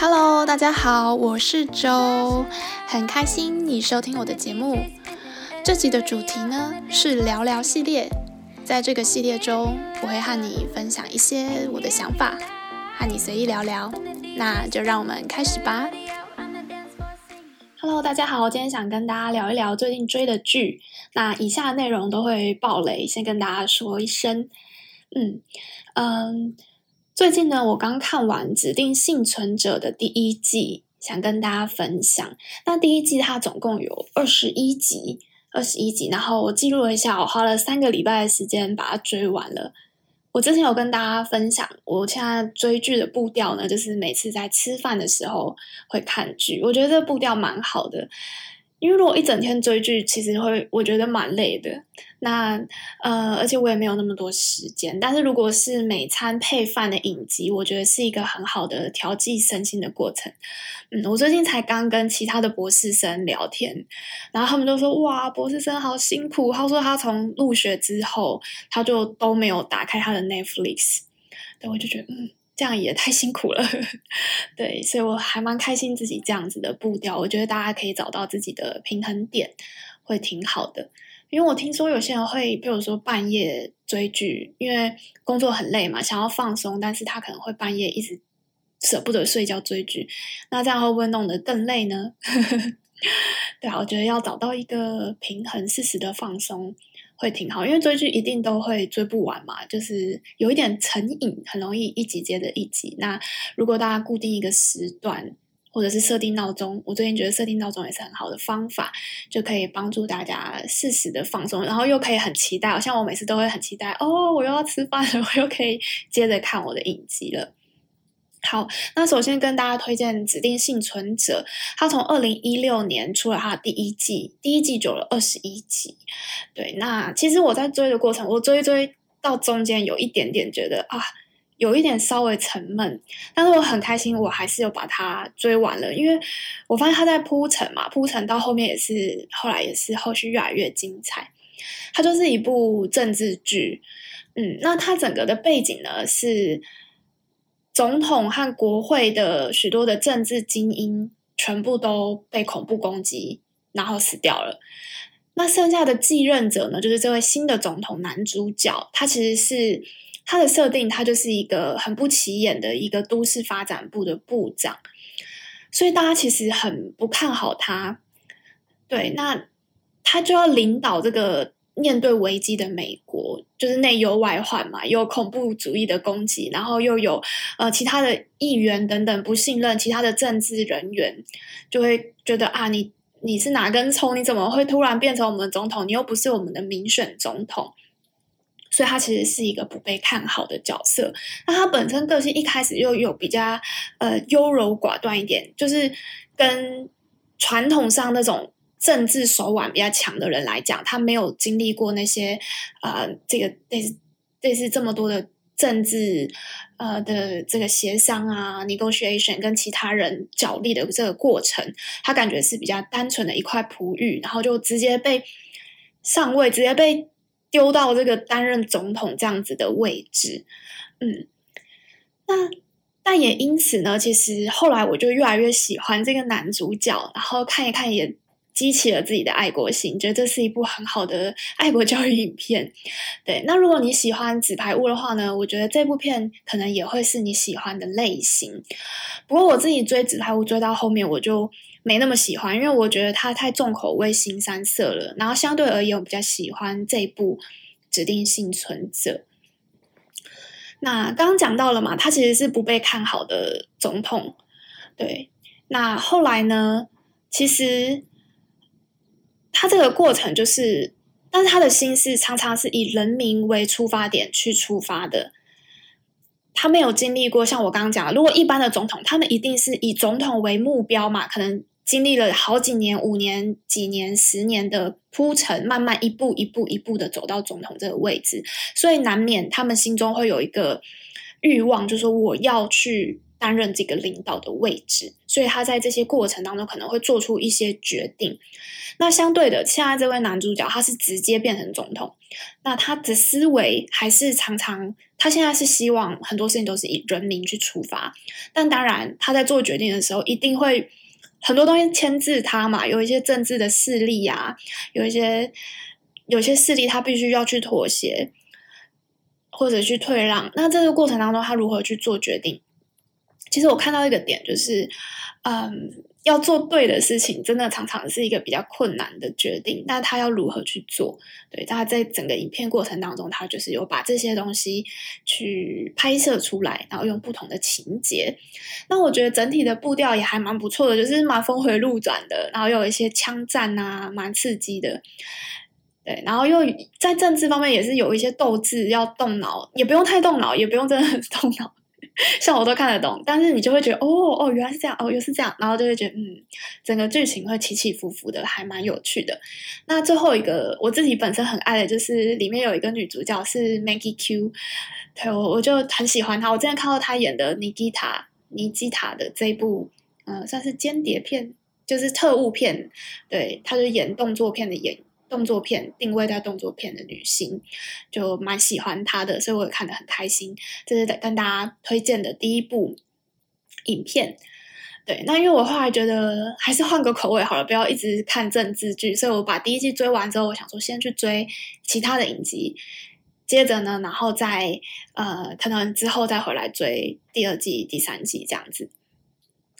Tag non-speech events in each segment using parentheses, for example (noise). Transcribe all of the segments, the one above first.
Hello，大家好，我是周，很开心你收听我的节目。这集的主题呢是聊聊系列，在这个系列中，我会和你分享一些我的想法，和你随意聊聊。那就让我们开始吧。Hello，大家好，今天想跟大家聊一聊最近追的剧。那以下内容都会爆雷，先跟大家说一声。嗯嗯，最近呢，我刚看完《指定幸存者》的第一季，想跟大家分享。那第一季它总共有二十一集，二十一集，然后我记录了一下，我花了三个礼拜的时间把它追完了。我之前有跟大家分享，我现在追剧的步调呢，就是每次在吃饭的时候会看剧，我觉得这步调蛮好的。因为如果一整天追剧，其实会我觉得蛮累的。那呃，而且我也没有那么多时间。但是如果是每餐配饭的影集，我觉得是一个很好的调剂身心的过程。嗯，我最近才刚跟其他的博士生聊天，然后他们都说：“哇，博士生好辛苦。”他说他从入学之后，他就都没有打开他的 Netflix。对，我就觉得嗯。这样也太辛苦了，(laughs) 对，所以我还蛮开心自己这样子的步调。我觉得大家可以找到自己的平衡点，会挺好的。因为我听说有些人会，比如说半夜追剧，因为工作很累嘛，想要放松，但是他可能会半夜一直舍不得睡觉追剧，那这样会不会弄得更累呢？(laughs) 对啊，我觉得要找到一个平衡，适时的放松。会挺好，因为追剧一定都会追不完嘛，就是有一点成瘾，很容易一集接着一集。那如果大家固定一个时段，或者是设定闹钟，我最近觉得设定闹钟也是很好的方法，就可以帮助大家适时的放松，然后又可以很期待。像我每次都会很期待，哦，我又要吃饭了，我又可以接着看我的影集了。好，那首先跟大家推荐《指定幸存者》，他从二零一六年出了他的第一季，第一季走了二十一集。对，那其实我在追的过程，我追追到中间有一点点觉得啊，有一点稍微沉闷，但是我很开心，我还是有把它追完了，因为我发现他在铺陈嘛，铺陈到后面也是，后来也是后续越来越精彩。它就是一部政治剧，嗯，那它整个的背景呢是。总统和国会的许多的政治精英全部都被恐怖攻击，然后死掉了。那剩下的继任者呢？就是这位新的总统男主角，他其实是他的设定，他就是一个很不起眼的一个都市发展部的部长，所以大家其实很不看好他。对，那他就要领导这个。面对危机的美国，就是内忧外患嘛，有恐怖主义的攻击，然后又有呃其他的议员等等不信任，其他的政治人员就会觉得啊，你你是哪根葱？你怎么会突然变成我们的总统？你又不是我们的民选总统，所以他其实是一个不被看好的角色。那他本身个性一开始又有比较呃优柔寡断一点，就是跟传统上那种。政治手腕比较强的人来讲，他没有经历过那些呃，这个类似类似这么多的政治呃的这个协商啊，negotiation 跟其他人角力的这个过程，他感觉是比较单纯的一块璞玉，然后就直接被上位，直接被丢到这个担任总统这样子的位置，嗯，那但也因此呢，其实后来我就越来越喜欢这个男主角，然后看一看也。激起了自己的爱国心，觉得这是一部很好的爱国教育影片。对，那如果你喜欢纸牌屋的话呢，我觉得这部片可能也会是你喜欢的类型。不过我自己追纸牌屋追到后面，我就没那么喜欢，因为我觉得它太重口味、新三色了。然后相对而言，我比较喜欢这部指定幸存者。那刚刚讲到了嘛，他其实是不被看好的总统。对，那后来呢，其实。他这个过程就是，但是他的心思常常是以人民为出发点去出发的。他没有经历过像我刚刚讲，如果一般的总统，他们一定是以总统为目标嘛，可能经历了好几年、五年、几年、十年的铺陈，慢慢一步一步一步的走到总统这个位置，所以难免他们心中会有一个欲望，就是说我要去担任这个领导的位置，所以他在这些过程当中可能会做出一些决定。那相对的，现在这位男主角他是直接变成总统，那他的思维还是常常，他现在是希望很多事情都是以人民去出发，但当然他在做决定的时候一定会很多东西牵制他嘛，有一些政治的势力啊，有一些有些势力他必须要去妥协或者去退让。那这个过程当中，他如何去做决定？其实我看到一个点，就是，嗯，要做对的事情，真的常常是一个比较困难的决定。那他要如何去做？对，他在整个影片过程当中，他就是有把这些东西去拍摄出来，然后用不同的情节。那我觉得整体的步调也还蛮不错的，就是蛮峰回路转的，然后有一些枪战啊，蛮刺激的。对，然后又在政治方面也是有一些斗志，要动脑，也不用太动脑，也不用真的很动脑。(laughs) 像我都看得懂，但是你就会觉得哦哦，原来是这样哦，又是这样，然后就会觉得嗯，整个剧情会起起伏伏的，还蛮有趣的。那最后一个我自己本身很爱的就是里面有一个女主角是 Maggie Q，对，我我就很喜欢她。我之前看到她演的尼基塔尼基塔的这一部，嗯、算是间谍片，就是特务片，对，她就演动作片的演。动作片定位在动作片的女星，就蛮喜欢她的，所以我也看得很开心。这是跟大家推荐的第一部影片。对，那因为我后来觉得还是换个口味好了，不要一直看政治剧，所以我把第一季追完之后，我想说先去追其他的影集，接着呢，然后再呃，可能之后再回来追第二季、第三季这样子。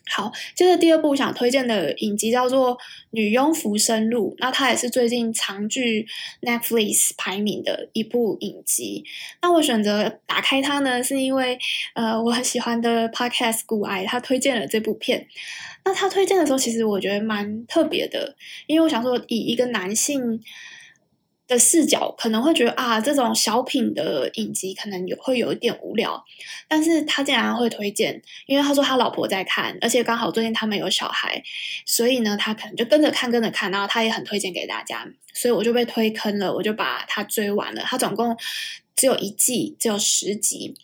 好，接着第二部想推荐的影集叫做《女佣浮生录》，那它也是最近长剧 Netflix 排名的一部影集。那我选择打开它呢，是因为呃我很喜欢的 Podcast 股癌他推荐了这部片。那他推荐的时候，其实我觉得蛮特别的，因为我想说以一个男性。的视角可能会觉得啊，这种小品的影集可能有会有一点无聊，但是他竟然会推荐，因为他说他老婆在看，而且刚好最近他们有小孩，所以呢，他可能就跟着看跟着看，然后他也很推荐给大家，所以我就被推坑了，我就把他追完了。他总共只有一季，只有十集，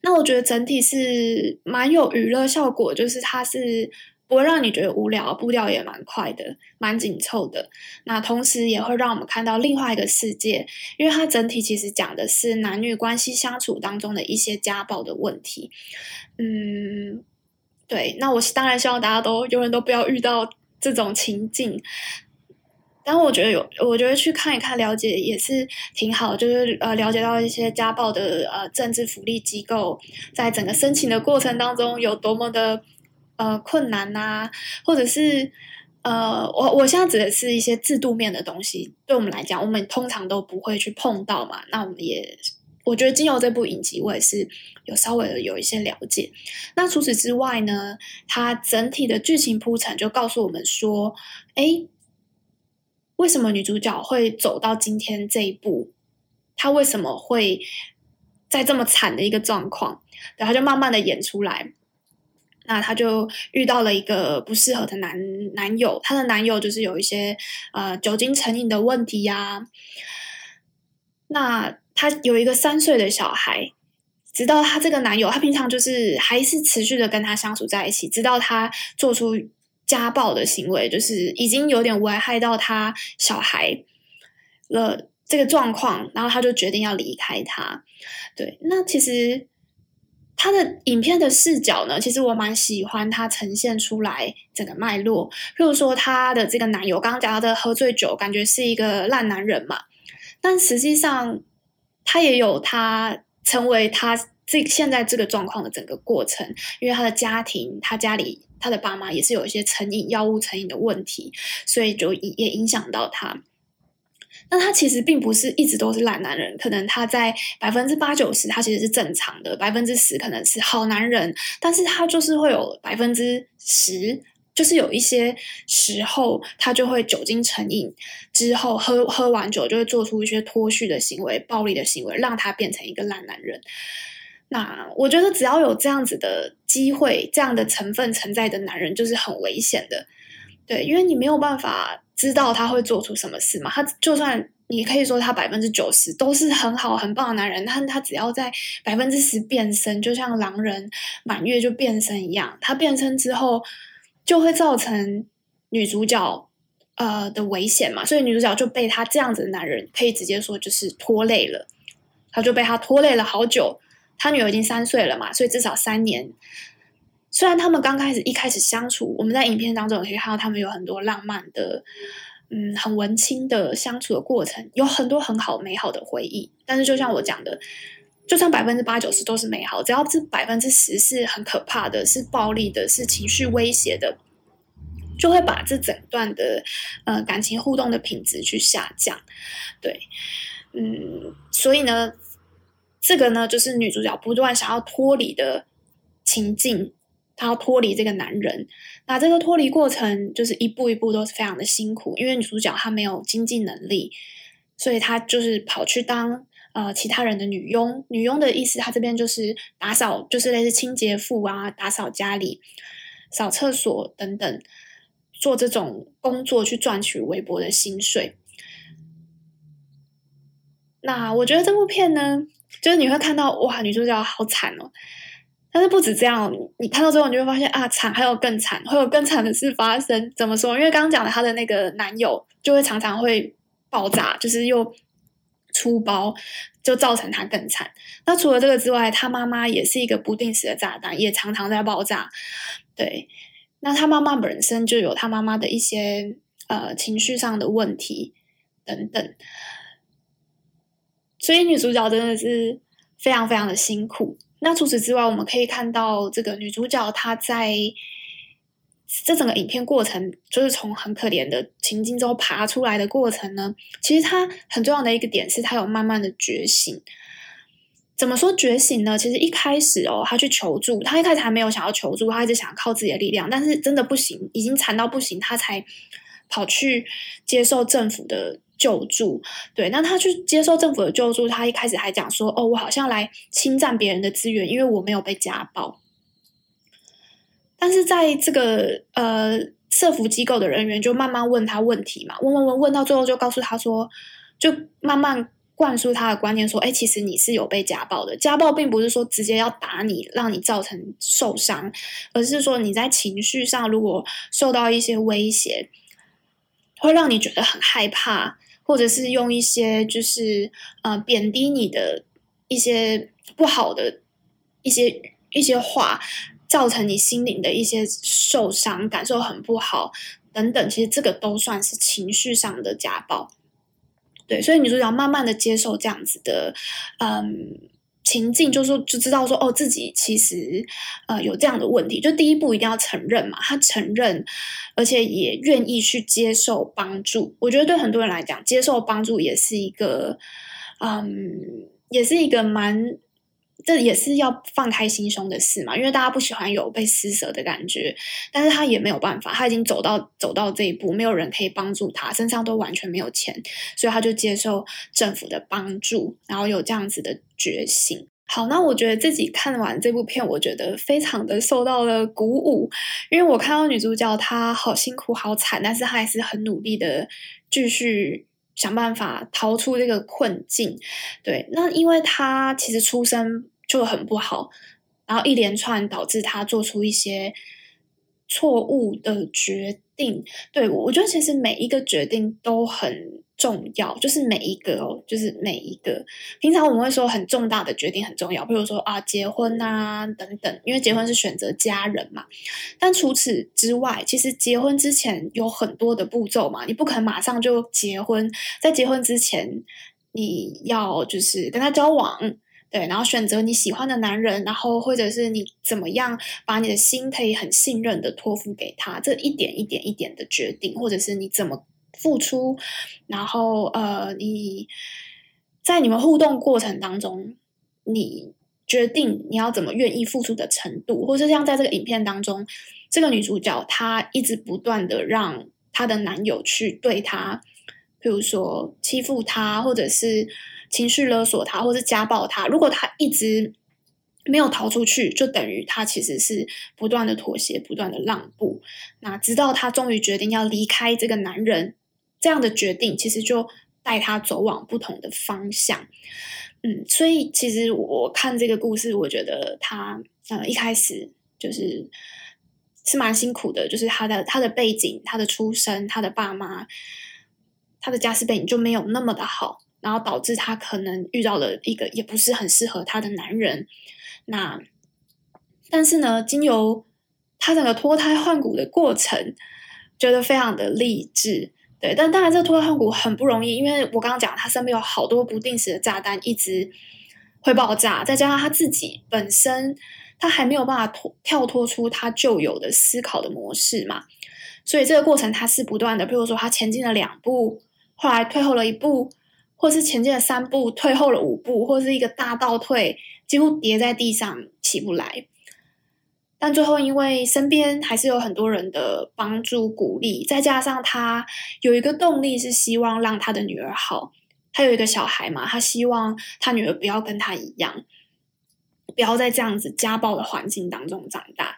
那我觉得整体是蛮有娱乐效果，就是它是。不会让你觉得无聊，步调也蛮快的，蛮紧凑的。那同时也会让我们看到另外一个世界，因为它整体其实讲的是男女关系相处当中的一些家暴的问题。嗯，对。那我当然希望大家都永远都不要遇到这种情境。但我觉得有，我觉得去看一看，了解也是挺好。就是呃，了解到一些家暴的呃政治福利机构，在整个申请的过程当中有多么的。呃，困难呐、啊，或者是呃，我我现在指的是一些制度面的东西，对我们来讲，我们通常都不会去碰到嘛。那我们也，我觉得经由这部影集，我也是有稍微的有一些了解。那除此之外呢，它整体的剧情铺陈就告诉我们说，诶，为什么女主角会走到今天这一步？她为什么会在这么惨的一个状况？然后就慢慢的演出来。那她就遇到了一个不适合的男男友，她的男友就是有一些呃酒精成瘾的问题呀、啊。那她有一个三岁的小孩，直到她这个男友，他平常就是还是持续的跟她相处在一起，直到他做出家暴的行为，就是已经有点危害到他小孩了这个状况，然后他就决定要离开他。对，那其实。他的影片的视角呢，其实我蛮喜欢他呈现出来整个脉络。譬如说，他的这个男友刚刚讲到的喝醉酒，感觉是一个烂男人嘛，但实际上他也有他成为他这现在这个状况的整个过程，因为他的家庭，他家里他的爸妈也是有一些成瘾药物成瘾的问题，所以就也影响到他。那他其实并不是一直都是烂男人，可能他在百分之八九十他其实是正常的，百分之十可能是好男人，但是他就是会有百分之十，就是有一些时候他就会酒精成瘾，之后喝喝完酒就会做出一些脱序的行为、暴力的行为，让他变成一个烂男人。那我觉得只要有这样子的机会、这样的成分存在的男人，就是很危险的。对，因为你没有办法。知道他会做出什么事嘛？他就算你可以说他百分之九十都是很好很棒的男人，但他只要在百分之十变身，就像狼人满月就变身一样，他变身之后就会造成女主角呃的危险嘛，所以女主角就被他这样子的男人可以直接说就是拖累了，他就被他拖累了好久。他女儿已经三岁了嘛，所以至少三年。虽然他们刚开始一开始相处，我们在影片当中也可以看到他们有很多浪漫的。嗯，很文青的相处的过程，有很多很好美好的回忆。但是，就像我讲的，就算百分之八九十都是美好，只要这百分之十是很可怕的，是暴力的，是情绪威胁的，就会把这整段的呃感情互动的品质去下降。对，嗯，所以呢，这个呢，就是女主角不断想要脱离的情境。她要脱离这个男人，那这个脱离过程就是一步一步都是非常的辛苦，因为女主角她没有经济能力，所以她就是跑去当呃其他人的女佣。女佣的意思，她这边就是打扫，就是类似清洁妇啊，打扫家里、扫厕所等等，做这种工作去赚取微薄的薪水。那我觉得这部片呢，就是你会看到哇，女主角好惨哦。但是不止这样，你看到之后，你就会发现啊，惨还有更惨，会有更惨的事发生。怎么说？因为刚刚讲的她的那个男友，就会常常会爆炸，就是又粗暴，就造成她更惨。那除了这个之外，她妈妈也是一个不定时的炸弹，也常常在爆炸。对，那她妈妈本身就有她妈妈的一些呃情绪上的问题等等，所以女主角真的是非常非常的辛苦。那除此之外，我们可以看到这个女主角她在这整个影片过程，就是从很可怜的情境中爬出来的过程呢。其实她很重要的一个点是，她有慢慢的觉醒。怎么说觉醒呢？其实一开始哦，她去求助，她一开始还没有想要求助，她一直想靠自己的力量，但是真的不行，已经惨到不行，她才跑去接受政府的。救助，对，那他去接受政府的救助，他一开始还讲说：“哦，我好像来侵占别人的资源，因为我没有被家暴。”但是在这个呃，社福机构的人员就慢慢问他问题嘛，问问问，问到最后就告诉他说，就慢慢灌输他的观念说：“哎，其实你是有被家暴的，家暴并不是说直接要打你，让你造成受伤，而是说你在情绪上如果受到一些威胁，会让你觉得很害怕。”或者是用一些就是呃贬低你的一些不好的一些一些话，造成你心灵的一些受伤，感受很不好等等，其实这个都算是情绪上的家暴。对，所以女主角慢慢的接受这样子的嗯。情境就是说就知道说哦，自己其实呃有这样的问题，就第一步一定要承认嘛，他承认，而且也愿意去接受帮助。我觉得对很多人来讲，接受帮助也是一个，嗯，也是一个蛮。这也是要放开心胸的事嘛，因为大家不喜欢有被施舍的感觉，但是他也没有办法，他已经走到走到这一步，没有人可以帮助他，身上都完全没有钱，所以他就接受政府的帮助，然后有这样子的决心。好，那我觉得自己看完这部片，我觉得非常的受到了鼓舞，因为我看到女主角她好辛苦好惨，但是她还是很努力的继续。想办法逃出这个困境，对，那因为他其实出身就很不好，然后一连串导致他做出一些错误的决定。对，我觉得其实每一个决定都很。重要就是每一个哦，就是每一个。平常我们会说很重大的决定很重要，比如说啊结婚啊等等，因为结婚是选择家人嘛。但除此之外，其实结婚之前有很多的步骤嘛，你不可能马上就结婚。在结婚之前，你要就是跟他交往，对，然后选择你喜欢的男人，然后或者是你怎么样把你的心可以很信任的托付给他，这一点一点一点的决定，或者是你怎么。付出，然后呃，你在你们互动过程当中，你决定你要怎么愿意付出的程度，或是像在这个影片当中，这个女主角她一直不断的让她的男友去对她，比如说欺负她，或者是情绪勒索他，或是家暴他。如果他一直没有逃出去，就等于他其实是不断的妥协，不断的让步。那直到他终于决定要离开这个男人。这样的决定其实就带他走往不同的方向。嗯，所以其实我看这个故事，我觉得他呃一开始就是是蛮辛苦的，就是他的他的背景、他的出身、他的爸妈、他的家世背景就没有那么的好，然后导致他可能遇到了一个也不是很适合他的男人。那但是呢，经由他整个脱胎换骨的过程，觉得非常的励志。对，但当然，这脱胎换骨很不容易，因为我刚刚讲，他身边有好多不定时的炸弹，一直会爆炸，再加上他自己本身，他还没有办法脱跳脱出他旧有的思考的模式嘛，所以这个过程他是不断的，比如说他前进了两步，后来退后了一步，或是前进了三步，退后了五步，或是一个大倒退，几乎跌在地上起不来。但最后，因为身边还是有很多人的帮助鼓励，再加上他有一个动力，是希望让他的女儿好。他有一个小孩嘛，他希望他女儿不要跟他一样，不要在这样子家暴的环境当中长大。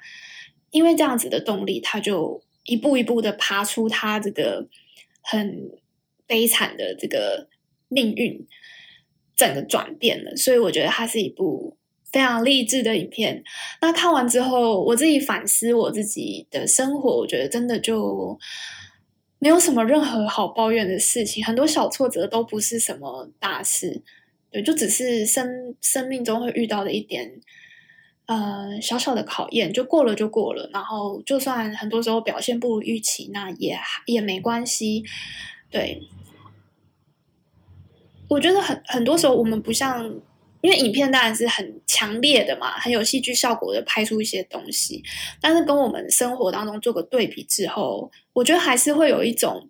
因为这样子的动力，他就一步一步的爬出他这个很悲惨的这个命运，整个转变了。所以我觉得它是一部。非常励志的影片。那看完之后，我自己反思我自己的生活，我觉得真的就没有什么任何好抱怨的事情。很多小挫折都不是什么大事，对，就只是生生命中会遇到的一点呃小小的考验，就过了就过了。然后就算很多时候表现不如预期，那也也没关系。对，我觉得很很多时候我们不像。因为影片当然是很强烈的嘛，很有戏剧效果的拍出一些东西，但是跟我们生活当中做个对比之后，我觉得还是会有一种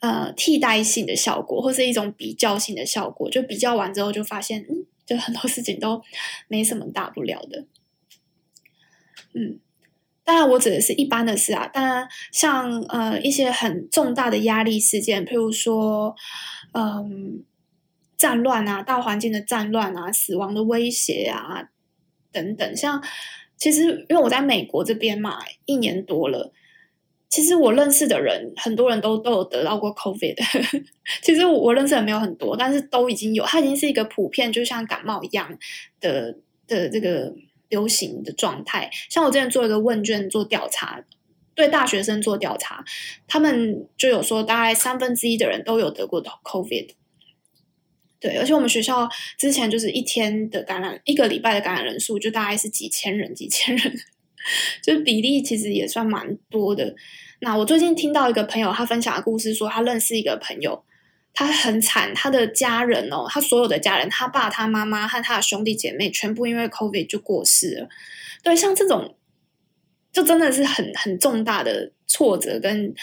呃替代性的效果，或是一种比较性的效果。就比较完之后，就发现嗯，就很多事情都没什么大不了的。嗯，当然我指的是一般的事啊，当然像呃一些很重大的压力事件，譬如说嗯。战乱啊，大环境的战乱啊，死亡的威胁啊，等等。像其实，因为我在美国这边嘛，一年多了，其实我认识的人，很多人都都有得到过 COVID。(laughs) 其实我我认识的没有很多，但是都已经有，它已经是一个普遍，就像感冒一样的的这个流行的状态。像我之前做一个问卷做调查，对大学生做调查，他们就有说，大概三分之一的人都有得过 COVID。对，而且我们学校之前就是一天的感染，一个礼拜的感染人数就大概是几千人，几千人，(laughs) 就是比例其实也算蛮多的。那我最近听到一个朋友他分享的故事，说他认识一个朋友，他很惨，他的家人哦，他所有的家人，他爸、他妈妈和他的兄弟姐妹，全部因为 COVID 就过世了。对，像这种，就真的是很很重大的挫折跟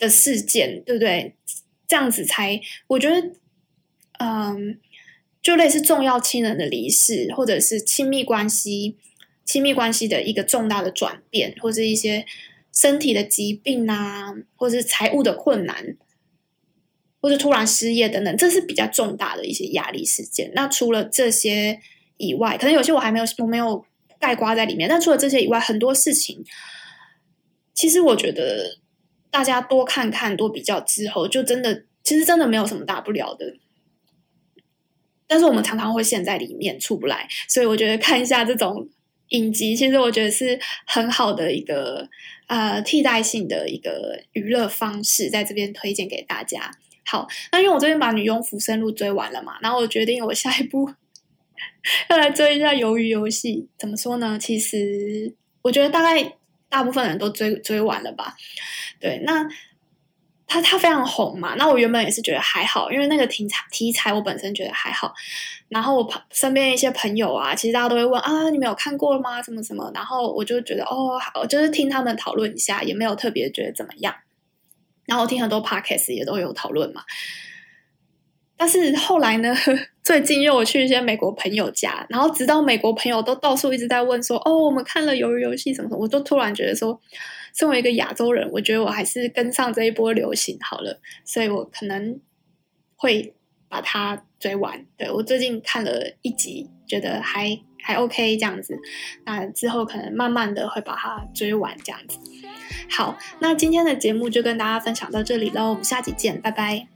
的事件，对不对？这样子才，我觉得。嗯，就类似重要亲人的离世，或者是亲密关系、亲密关系的一个重大的转变，或是一些身体的疾病啊，或是财务的困难，或者突然失业等等，这是比较重大的一些压力事件。那除了这些以外，可能有些我还没有我没有概括在里面。但除了这些以外，很多事情，其实我觉得大家多看看、多比较之后，就真的其实真的没有什么大不了的。但是我们常常会陷在里面出不来，所以我觉得看一下这种影集，其实我觉得是很好的一个呃替代性的一个娱乐方式，在这边推荐给大家。好，那因为我这边把《女佣浮生录》追完了嘛，然后我决定我下一步 (laughs) 要来追一下《鱿鱼游戏》。怎么说呢？其实我觉得大概大部分人都追追完了吧。对，那。他他非常红嘛，那我原本也是觉得还好，因为那个题材题材我本身觉得还好。然后我身边一些朋友啊，其实大家都会问啊，你没有看过吗？什么什么？然后我就觉得哦，好，就是听他们讨论一下，也没有特别觉得怎么样。然后我听很多 podcast 也都有讨论嘛。但是后来呢，(laughs) 最近又我去一些美国朋友家，然后直到美国朋友都到处一直在问说，哦，我们看了鱿鱼游戏什么什么，我都突然觉得说。身为一个亚洲人，我觉得我还是跟上这一波流行好了，所以我可能会把它追完。对，我最近看了一集，觉得还还 OK 这样子，那之后可能慢慢的会把它追完这样子。好，那今天的节目就跟大家分享到这里喽，我们下期见，拜拜。